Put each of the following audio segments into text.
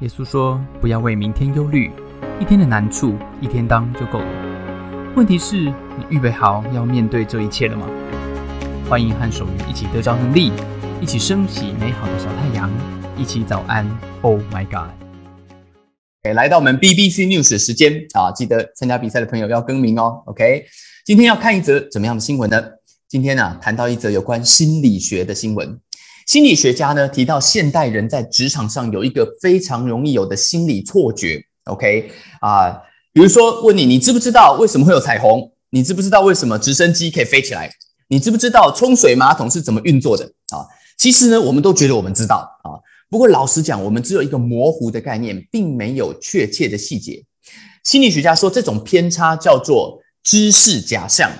耶稣说：“不要为明天忧虑，一天的难处一天当就够了。问题是，你预备好要面对这一切了吗？”欢迎和守愚一起得着能力，一起升起美好的小太阳，一起早安。Oh my God！哎，来到我们 BBC News 的时间啊，记得参加比赛的朋友要更名哦。OK，今天要看一则怎么样的新闻呢？今天呢，谈到一则有关心理学的新闻。心理学家呢提到，现代人在职场上有一个非常容易有的心理错觉。OK 啊，比如说问你，你知不知道为什么会有彩虹？你知不知道为什么直升机可以飞起来？你知不知道冲水马桶是怎么运作的？啊，其实呢，我们都觉得我们知道啊。不过老实讲，我们只有一个模糊的概念，并没有确切的细节。心理学家说，这种偏差叫做知识假象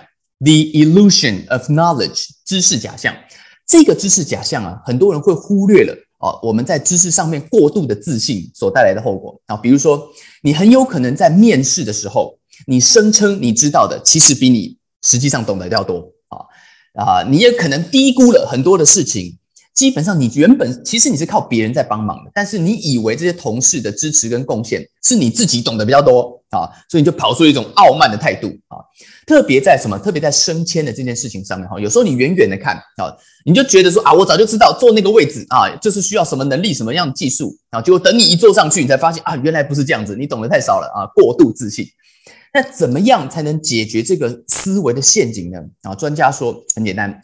（the illusion of knowledge）。知识假象。这个知识假象啊，很多人会忽略了啊。我们在知识上面过度的自信所带来的后果啊，比如说，你很有可能在面试的时候，你声称你知道的，其实比你实际上懂得要多啊啊！你也可能低估了很多的事情。基本上，你原本其实你是靠别人在帮忙的，但是你以为这些同事的支持跟贡献是你自己懂得比较多啊，所以你就跑出一种傲慢的态度啊。特别在什么？特别在升迁的这件事情上面哈，有时候你远远的看啊，你就觉得说啊，我早就知道坐那个位置啊，就是需要什么能力、什么样的技术啊，结果等你一坐上去，你才发现啊，原来不是这样子，你懂得太少了啊，过度自信。那怎么样才能解决这个思维的陷阱呢？啊，专家说很简单，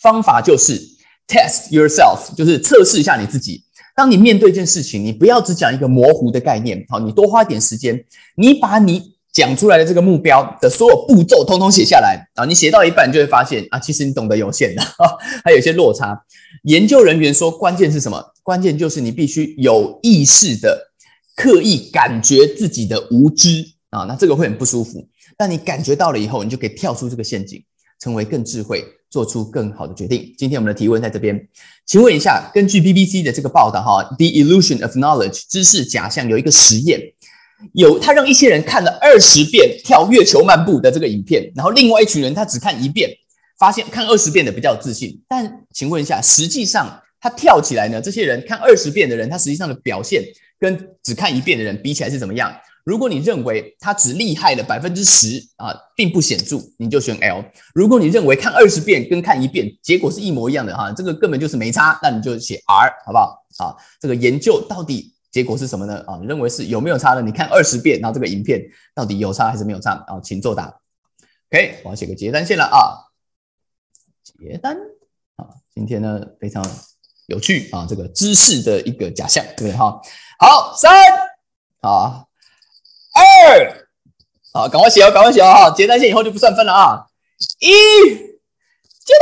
方法就是。Test yourself，就是测试一下你自己。当你面对一件事情，你不要只讲一个模糊的概念，好，你多花点时间，你把你讲出来的这个目标的所有步骤通通写下来啊。你写到一半就会发现啊，其实你懂得有限的，还有一些落差。研究人员说，关键是什么？关键就是你必须有意识的刻意感觉自己的无知啊，那这个会很不舒服。但你感觉到了以后，你就可以跳出这个陷阱，成为更智慧。做出更好的决定。今天我们的提问在这边，请问一下，根据 BBC 的这个报道，哈，The Illusion of Knowledge 知识假象有一个实验，有他让一些人看了二十遍跳月球漫步的这个影片，然后另外一群人他只看一遍，发现看二十遍的比较自信。但请问一下，实际上他跳起来呢？这些人看二十遍的人，他实际上的表现跟只看一遍的人比起来是怎么样？如果你认为它只厉害了百分之十啊，并不显著，你就选 L。如果你认为看二十遍跟看一遍结果是一模一样的哈，这个根本就是没差，那你就写 R 好不好？啊，这个研究到底结果是什么呢？啊，你认为是有没有差呢？你看二十遍，然后这个影片到底有差还是没有差？啊，请作答。OK，我要写个结单线了啊，结单啊，今天呢非常有趣啊，这个知识的一个假象，对不对哈？好，三啊。二，好，赶快写哦，赶快写哦，哈，结单线以后就不算分了啊。一，结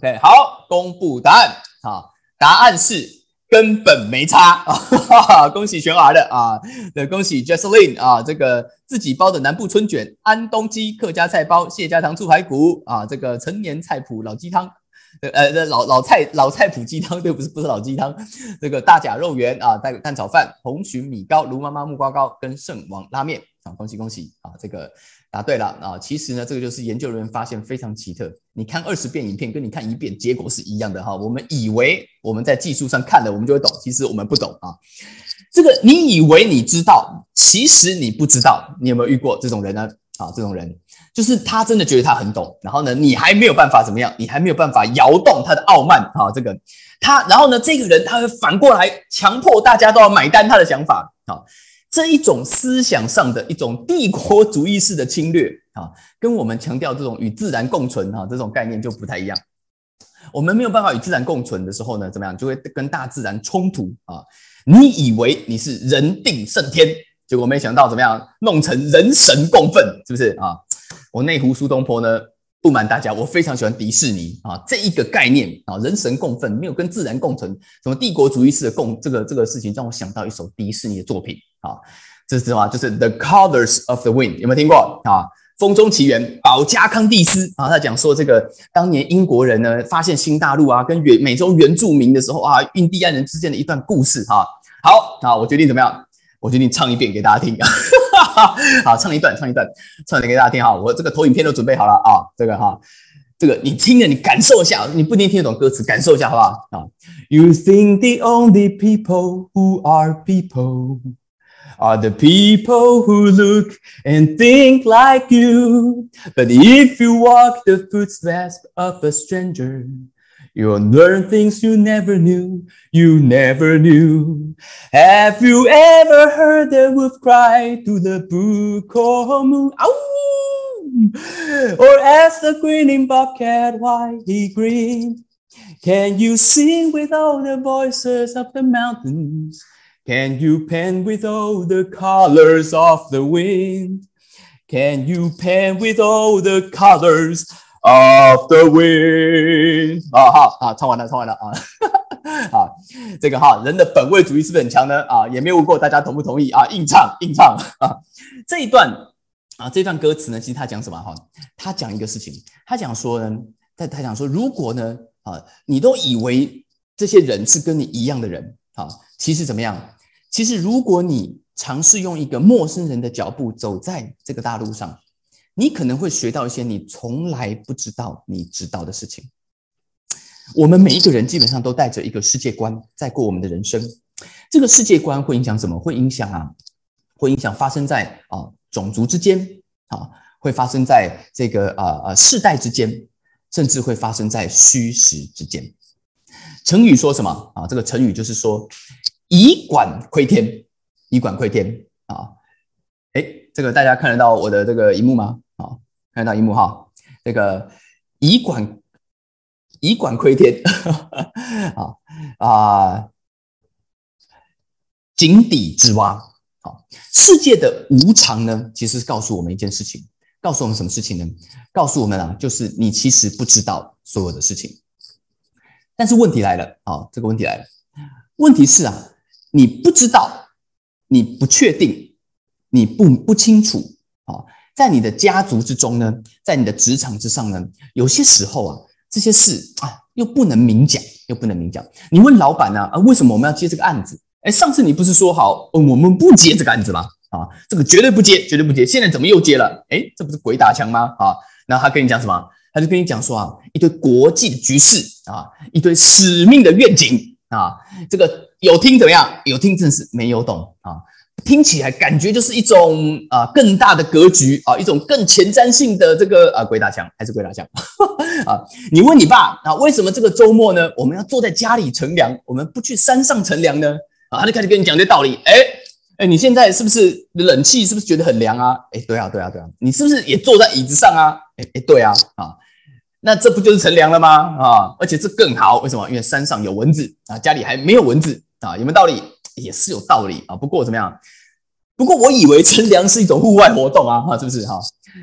单，OK，好，公布答案，好，答案是根本没差。啊，恭喜全 R 的啊，对，恭喜 Jesseline 啊，这个自己包的南部春卷，安东鸡客家菜包，谢家糖醋排骨。啊，这个陈年菜谱老鸡汤。呃，老老菜老菜谱鸡汤，对，不是不是老鸡汤，这个大甲肉圆啊，蛋蛋炒饭，红鲟米糕，卢妈妈木瓜糕，跟圣王拉面啊，恭喜恭喜啊，这个答对了啊。其实呢，这个就是研究人员发现非常奇特，你看二十遍影片，跟你看一遍，结果是一样的哈。我们以为我们在技术上看了，我们就会懂，其实我们不懂啊。这个你以为你知道，其实你不知道。你有没有遇过这种人呢？啊，这种人。就是他真的觉得他很懂，然后呢，你还没有办法怎么样？你还没有办法摇动他的傲慢啊！这个他，然后呢，这个人他会反过来强迫大家都要买单他的想法啊！这一种思想上的一种帝国主义式的侵略啊，跟我们强调这种与自然共存啊这种概念就不太一样。我们没有办法与自然共存的时候呢，怎么样？就会跟大自然冲突啊！你以为你是人定胜天，结果没想到怎么样？弄成人神共愤，是不是啊？我内湖苏东坡呢，不瞒大家，我非常喜欢迪士尼啊，这一个概念啊，人神共愤，没有跟自然共存，什么帝国主义式的共这个这个事情，让我想到一首迪士尼的作品啊，这是什么？就是 The Colors of the Wind，有没有听过啊？风中奇缘，保加康蒂斯啊，他讲说这个当年英国人呢发现新大陆啊，跟原美洲原住民的时候啊，印第安人之间的一段故事哈。好啊，我决定怎么样？我决定唱一遍给大家听。好，唱一段，唱一段，唱一段给大家听哈。我这个投影片都准备好了啊，这个哈，这个你听着，你感受一下，你不一定听得懂歌词，感受一下好不好啊？You think the only people who are people are the people who look and think like you. But if you walk the footsteps of a stranger, you'll learn things you never knew, you never knew. Have you ever heard the wolf cry to the book or moon? Ow! Or ask the grinning bobcat why he grinned? Can you sing with all the voices of the mountains? Can you pen with all the colors of the wind? Can you pen with all the colors of the wind？啊，哈，啊，唱完了，唱完了啊，啊，这个哈，人的本位主义是不是很强呢？啊，也没有问过大家同不同意啊，硬唱，硬唱啊。这一段啊，这段歌词呢，其实他讲什么哈？他讲一个事情，他讲说呢，他他讲说，如果呢，啊，你都以为这些人是跟你一样的人，啊。其实怎么样？其实如果你尝试用一个陌生人的脚步走在这个大路上，你可能会学到一些你从来不知道你知道的事情。我们每一个人基本上都带着一个世界观在过我们的人生，这个世界观会影响什么？会影响啊，会影响发生在啊种族之间啊，会发生在这个啊啊世代之间，甚至会发生在虚实之间。成语说什么啊？这个成语就是说“以管窥天”，以管窥天啊！哎，这个大家看得到我的这个荧幕吗？好，看得到荧幕哈。这个“以管以管窥天” 啊啊，井底之蛙。好，世界的无常呢，其实是告诉我们一件事情，告诉我们什么事情呢？告诉我们啊，就是你其实不知道所有的事情。但是问题来了啊，这个问题来了，问题是啊，你不知道，你不确定，你不不清楚啊，在你的家族之中呢，在你的职场之上呢，有些时候啊，这些事啊，又不能明讲，又不能明讲。你问老板呢，啊，为什么我们要接这个案子？哎，上次你不是说好，我们不接这个案子吗？啊，这个绝对不接，绝对不接。现在怎么又接了？哎，这不是鬼打墙吗？啊，那他跟你讲什么？他就跟你讲说啊，一堆国际的局势啊，一堆使命的愿景啊，这个有听怎么样？有听真是没有懂啊，听起来感觉就是一种啊更大的格局啊，一种更前瞻性的这个啊鬼打墙还是鬼打墙 啊？你问你爸啊，为什么这个周末呢，我们要坐在家里乘凉，我们不去山上乘凉呢？啊，他就开始跟你讲这道理，哎哎，你现在是不是冷气是不是觉得很凉啊？哎，对啊对啊对啊，你是不是也坐在椅子上啊？哎哎，对啊啊。那这不就是乘凉了吗？啊，而且这更好，为什么？因为山上有蚊子啊，家里还没有蚊子啊，有没有道理？也是有道理啊。不过怎么样？不过我以为乘凉是一种户外活动啊，哈，是不是？哈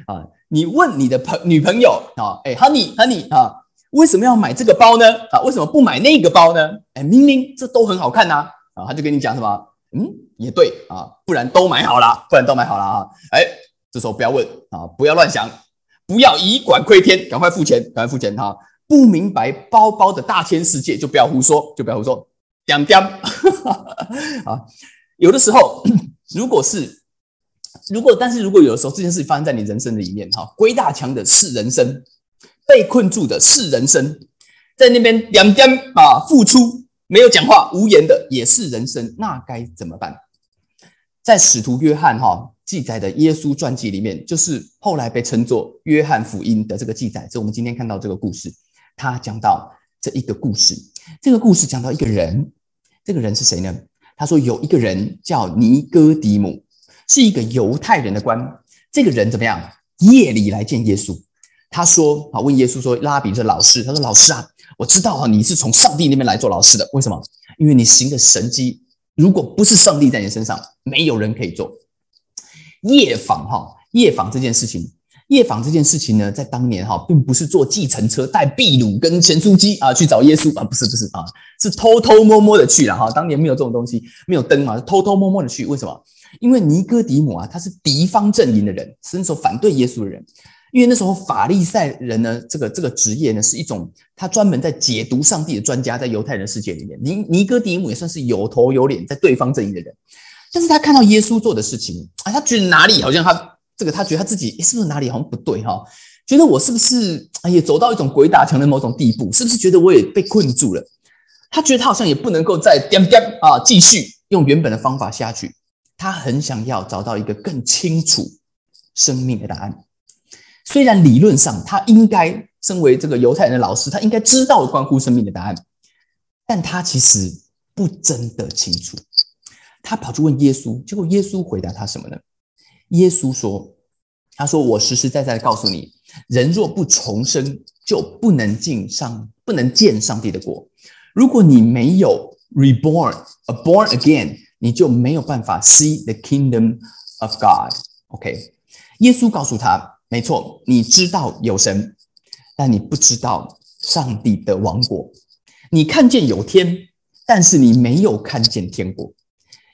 啊，你问你的朋女朋友啊，哎，Honey，Honey 啊，为什么要买这个包呢？啊，为什么不买那个包呢？哎，明明这都很好看呐，啊，他就跟你讲什么？嗯，也对啊，不然都买好了，不然都买好了啊。哎，这时候不要问啊，不要乱想。不要以管窥天，赶快付钱，赶快付钱哈！不明白包包的大千世界，就不要胡说，就不要胡说，点 点啊！有的时候，如果是如果，但是如果有的时候这件事情发生在你人生的里面哈，鬼大强的是人生，被困住的是人生，在那边两点啊，付出没有讲话，无言的也是人生，那该怎么办？在使徒约翰哈。记载的耶稣传记里面，就是后来被称作约翰福音的这个记载。这我们今天看到这个故事，他讲到这一个故事。这个故事讲到一个人，这个人是谁呢？他说有一个人叫尼哥底母，是一个犹太人的官。这个人怎么样？夜里来见耶稣。他说啊，问耶稣说：“拉比，这老师。”他说：“老师啊，我知道啊，你是从上帝那边来做老师的。为什么？因为你行的神迹，如果不是上帝在你身上，没有人可以做。”夜访哈，夜访这件事情，夜访这件事情呢，在当年哈，并不是坐计程车带秘鲁跟咸酥鸡啊去找耶稣啊，不是不是啊，是偷偷摸摸的去了哈。当年没有这种东西，没有灯嘛，是偷偷摸摸的去。为什么？因为尼哥底母啊，他是敌方阵营的人，是那时候反对耶稣的人。因为那时候法利赛人呢，这个这个职业呢，是一种他专门在解读上帝的专家，在犹太人世界里面，尼尼哥底母也算是有头有脸，在对方阵营的人。但是他看到耶稣做的事情啊，他觉得哪里好像他这个，他觉得他自己是不是哪里好像不对哈？觉得我是不是哎也走到一种鬼打墙的某种地步？是不是觉得我也被困住了？他觉得他好像也不能够再颠颠啊，继续用原本的方法下去。他很想要找到一个更清楚生命的答案。虽然理论上他应该身为这个犹太人的老师，他应该知道关乎生命的答案，但他其实不真的清楚。他跑去问耶稣，结果耶稣回答他什么呢？耶稣说：“他说我实实在在的告诉你，人若不重生，就不能进上，不能见上帝的国。如果你没有 reborn，a born again，你就没有办法 see the kingdom of God。OK，耶稣告诉他。”没错，你知道有神，但你不知道上帝的王国。你看见有天，但是你没有看见天国。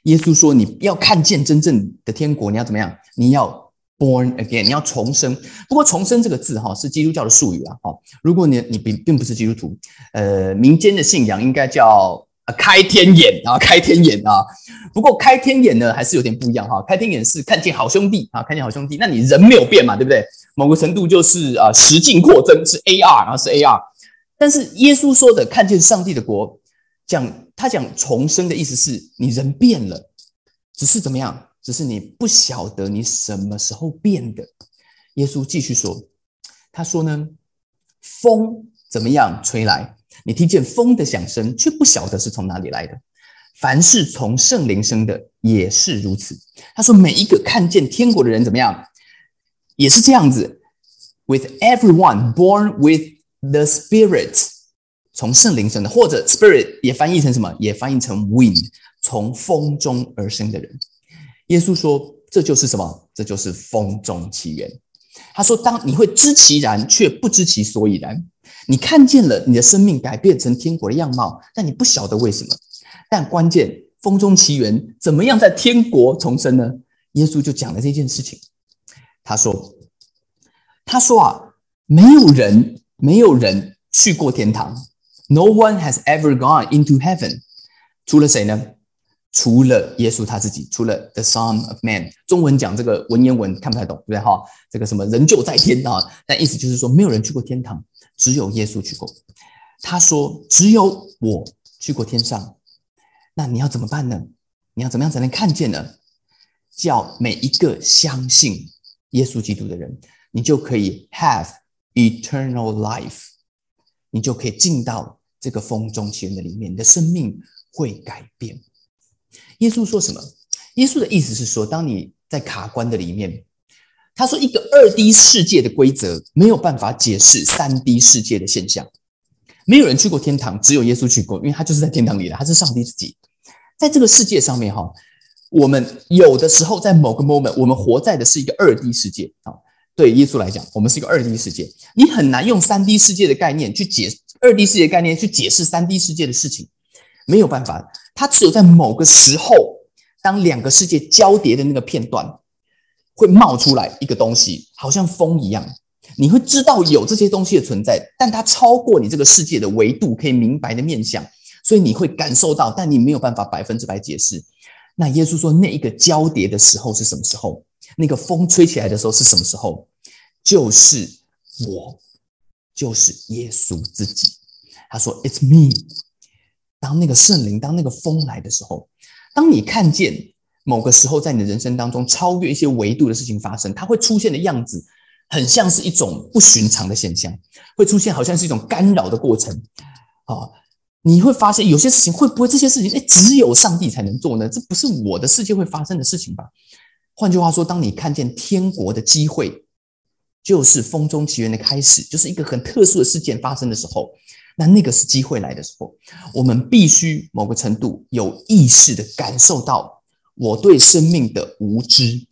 耶稣说：“你要看见真正的天国，你要怎么样？你要 born again，你要重生。不过‘重生’这个字哈是基督教的术语啊。哈，如果你你并并不是基督徒，呃，民间的信仰应该叫。啊，开天眼啊，开天眼啊！不过开天眼呢，还是有点不一样哈。开天眼是看见好兄弟啊，看见好兄弟。那你人没有变嘛，对不对？某个程度就是啊，实境扩增是 AR，然后是 AR。但是耶稣说的看见上帝的国，讲他讲重生的意思是你人变了，只是怎么样？只是你不晓得你什么时候变的。耶稣继续说，他说呢，风怎么样吹来？你听见风的响声，却不晓得是从哪里来的。凡是从圣灵生的，也是如此。他说，每一个看见天国的人怎么样，也是这样子。With everyone born with the Spirit，从圣灵生的，或者 Spirit 也翻译成什么？也翻译成 wind，从风中而生的人。耶稣说，这就是什么？这就是风中起源。他说，当你会知其然，却不知其所以然。你看见了你的生命改变成天国的样貌，但你不晓得为什么。但关键风中奇缘怎么样在天国重生呢？耶稣就讲了这件事情。他说：“他说啊，没有人没有人去过天堂，No one has ever gone into heaven，除了谁呢？除了耶稣他自己，除了 The Son of Man。中文讲这个文言文看不太懂，对不对？哈，这个什么人就在天啊？但意思就是说，没有人去过天堂。”只有耶稣去过，他说：“只有我去过天上。”那你要怎么办呢？你要怎么样才能看见呢？叫每一个相信耶稣基督的人，你就可以 have eternal life，你就可以进到这个风中奇缘的里面，你的生命会改变。耶稣说什么？耶稣的意思是说，当你在卡关的里面。他说：“一个二 D 世界的规则没有办法解释三 D 世界的现象。没有人去过天堂，只有耶稣去过，因为他就是在天堂里的，他是上帝自己。在这个世界上面，哈，我们有的时候在某个 moment，我们活在的是一个二 D 世界啊。对耶稣来讲，我们是一个二 D 世界，你很难用三 D 世界的概念去解二 D 世界概念去解释三 D 世界的事情，没有办法。它只有在某个时候，当两个世界交叠的那个片段。”会冒出来一个东西，好像风一样，你会知道有这些东西的存在，但它超过你这个世界的维度，可以明白的面相，所以你会感受到，但你没有办法百分之百解释。那耶稣说，那一个交叠的时候是什么时候？那个风吹起来的时候是什么时候？就是我，就是耶稣自己。他说：“It's me。”当那个圣灵，当那个风来的时候，当你看见。某个时候，在你的人生当中，超越一些维度的事情发生，它会出现的样子，很像是一种不寻常的现象，会出现好像是一种干扰的过程。啊，你会发现有些事情会不会这些事情，哎，只有上帝才能做呢？这不是我的世界会发生的事情吧？换句话说，当你看见天国的机会，就是风中奇缘的开始，就是一个很特殊的事件发生的时候，那那个是机会来的时候，我们必须某个程度有意识的感受到。我对生命的无知，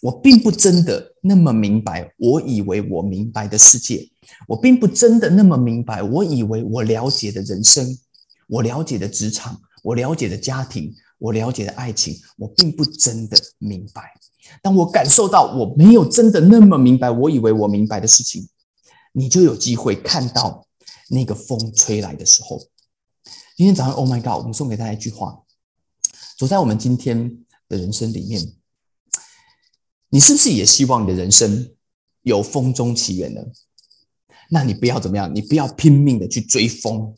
我并不真的那么明白。我以为我明白的世界，我并不真的那么明白。我以为我了解的人生，我了解的职场，我了解的家庭，我了解的爱情，我并不真的明白。当我感受到我没有真的那么明白，我以为我明白的事情，你就有机会看到那个风吹来的时候。今天早上，Oh my God！我们送给大家一句话：走在我们今天。的人生里面，你是不是也希望你的人生有风中奇缘呢？那你不要怎么样？你不要拼命的去追风，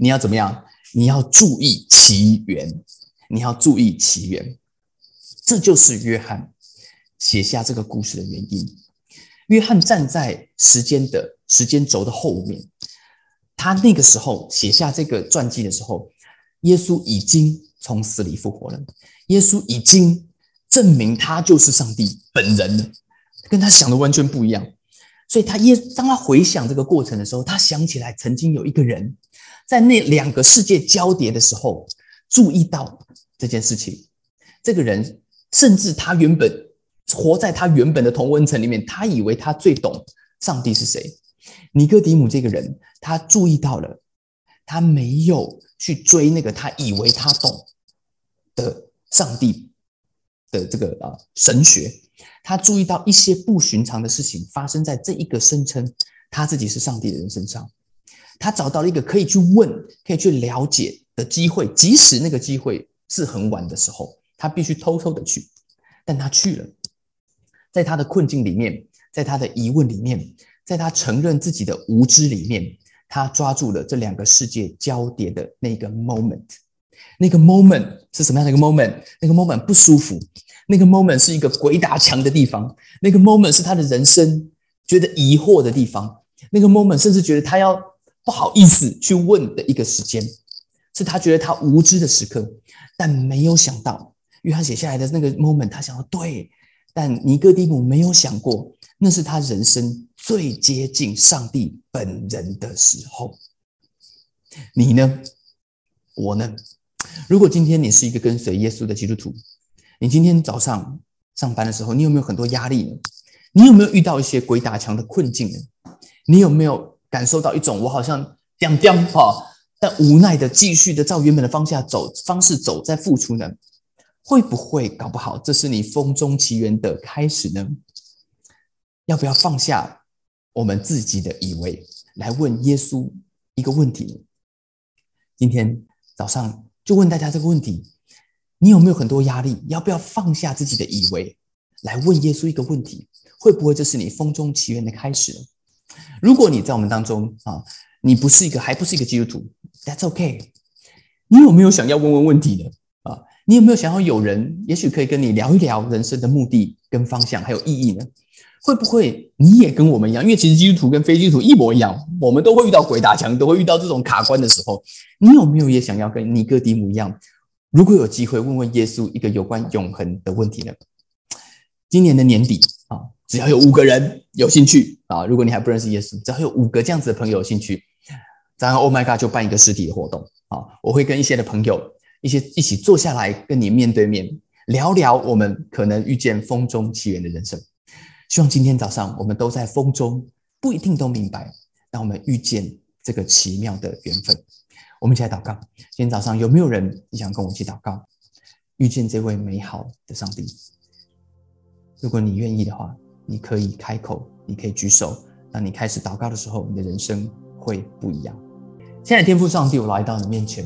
你要怎么样？你要注意其源，你要注意起源。这就是约翰写下这个故事的原因。约翰站在时间的时间轴的后面，他那个时候写下这个传记的时候，耶稣已经从死里复活了，耶稣已经证明他就是上帝本人了，跟他想的完全不一样。所以，他耶当他回想这个过程的时候，他想起来曾经有一个人，在那两个世界交叠的时候，注意到这件事情。这个人甚至他原本活在他原本的同温层里面，他以为他最懂上帝是谁。尼哥底姆这个人，他注意到了，他没有去追那个他以为他懂的上帝的这个啊神学。他注意到一些不寻常的事情发生在这一个声称他自己是上帝的人身上，他找到了一个可以去问、可以去了解的机会，即使那个机会是很晚的时候，他必须偷偷的去，但他去了。在他的困境里面，在他的疑问里面，在他承认自己的无知里面，他抓住了这两个世界交叠的那个 moment。那个 moment 是什么样的一个 moment？那个 moment 不舒服。那个 moment 是一个鬼打墙的地方，那个 moment 是他的人生觉得疑惑的地方，那个 moment 甚至觉得他要不好意思去问的一个时间，是他觉得他无知的时刻，但没有想到约翰写下来的那个 moment，他想到对，但尼哥底姆没有想过，那是他人生最接近上帝本人的时候。你呢？我呢？如果今天你是一个跟随耶稣的基督徒。你今天早上上班的时候，你有没有很多压力呢？你有没有遇到一些鬼打墙的困境呢？你有没有感受到一种我好像这样这样哈，但无奈的继续的照原本的方向走方式走在付出呢？会不会搞不好这是你风中奇缘的开始呢？要不要放下我们自己的以为，来问耶稣一个问题？今天早上就问大家这个问题。你有没有很多压力？要不要放下自己的以为，来问耶稣一个问题？会不会这是你风中奇缘的开始呢？如果你在我们当中啊，你不是一个，还不是一个基督徒，That's OK。你有没有想要问问问题的啊？你有没有想要有人，也许可以跟你聊一聊人生的目的跟方向还有意义呢？会不会你也跟我们一样？因为其实基督徒跟非基督徒一模一样，我们都会遇到鬼打墙，都会遇到这种卡关的时候。你有没有也想要跟尼哥底母一样？如果有机会问问耶稣一个有关永恒的问题呢？今年的年底啊，只要有五个人有兴趣啊，如果你还不认识耶稣，只要有五个这样子的朋友有兴趣，然后 Oh my God 就办一个实体的活动啊！我会跟一些的朋友一些一起坐下来跟你面对面聊聊我们可能遇见风中奇缘的人生。希望今天早上我们都在风中，不一定都明白，让我们遇见这个奇妙的缘分。我们一起来祷告。今天早上有没有人你想跟我一起祷告，遇见这位美好的上帝？如果你愿意的话，你可以开口，你可以举手。当你开始祷告的时候，你的人生会不一样。现在天父上帝，我来到你面前，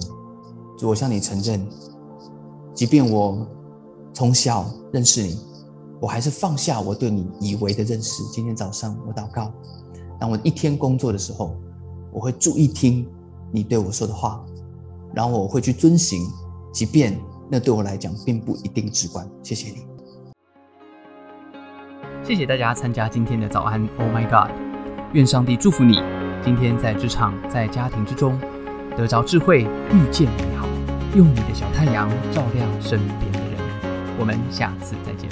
主，我向你承认，即便我从小认识你，我还是放下我对你以为的认识。今天早上我祷告，当我一天工作的时候，我会注意听。你对我说的话，然后我会去遵行，即便那对我来讲并不一定直观。谢谢你，谢谢大家参加今天的早安。Oh my God！愿上帝祝福你，今天在职场、在家庭之中得着智慧，遇见美好，用你的小太阳照亮身边的人。我们下次再见。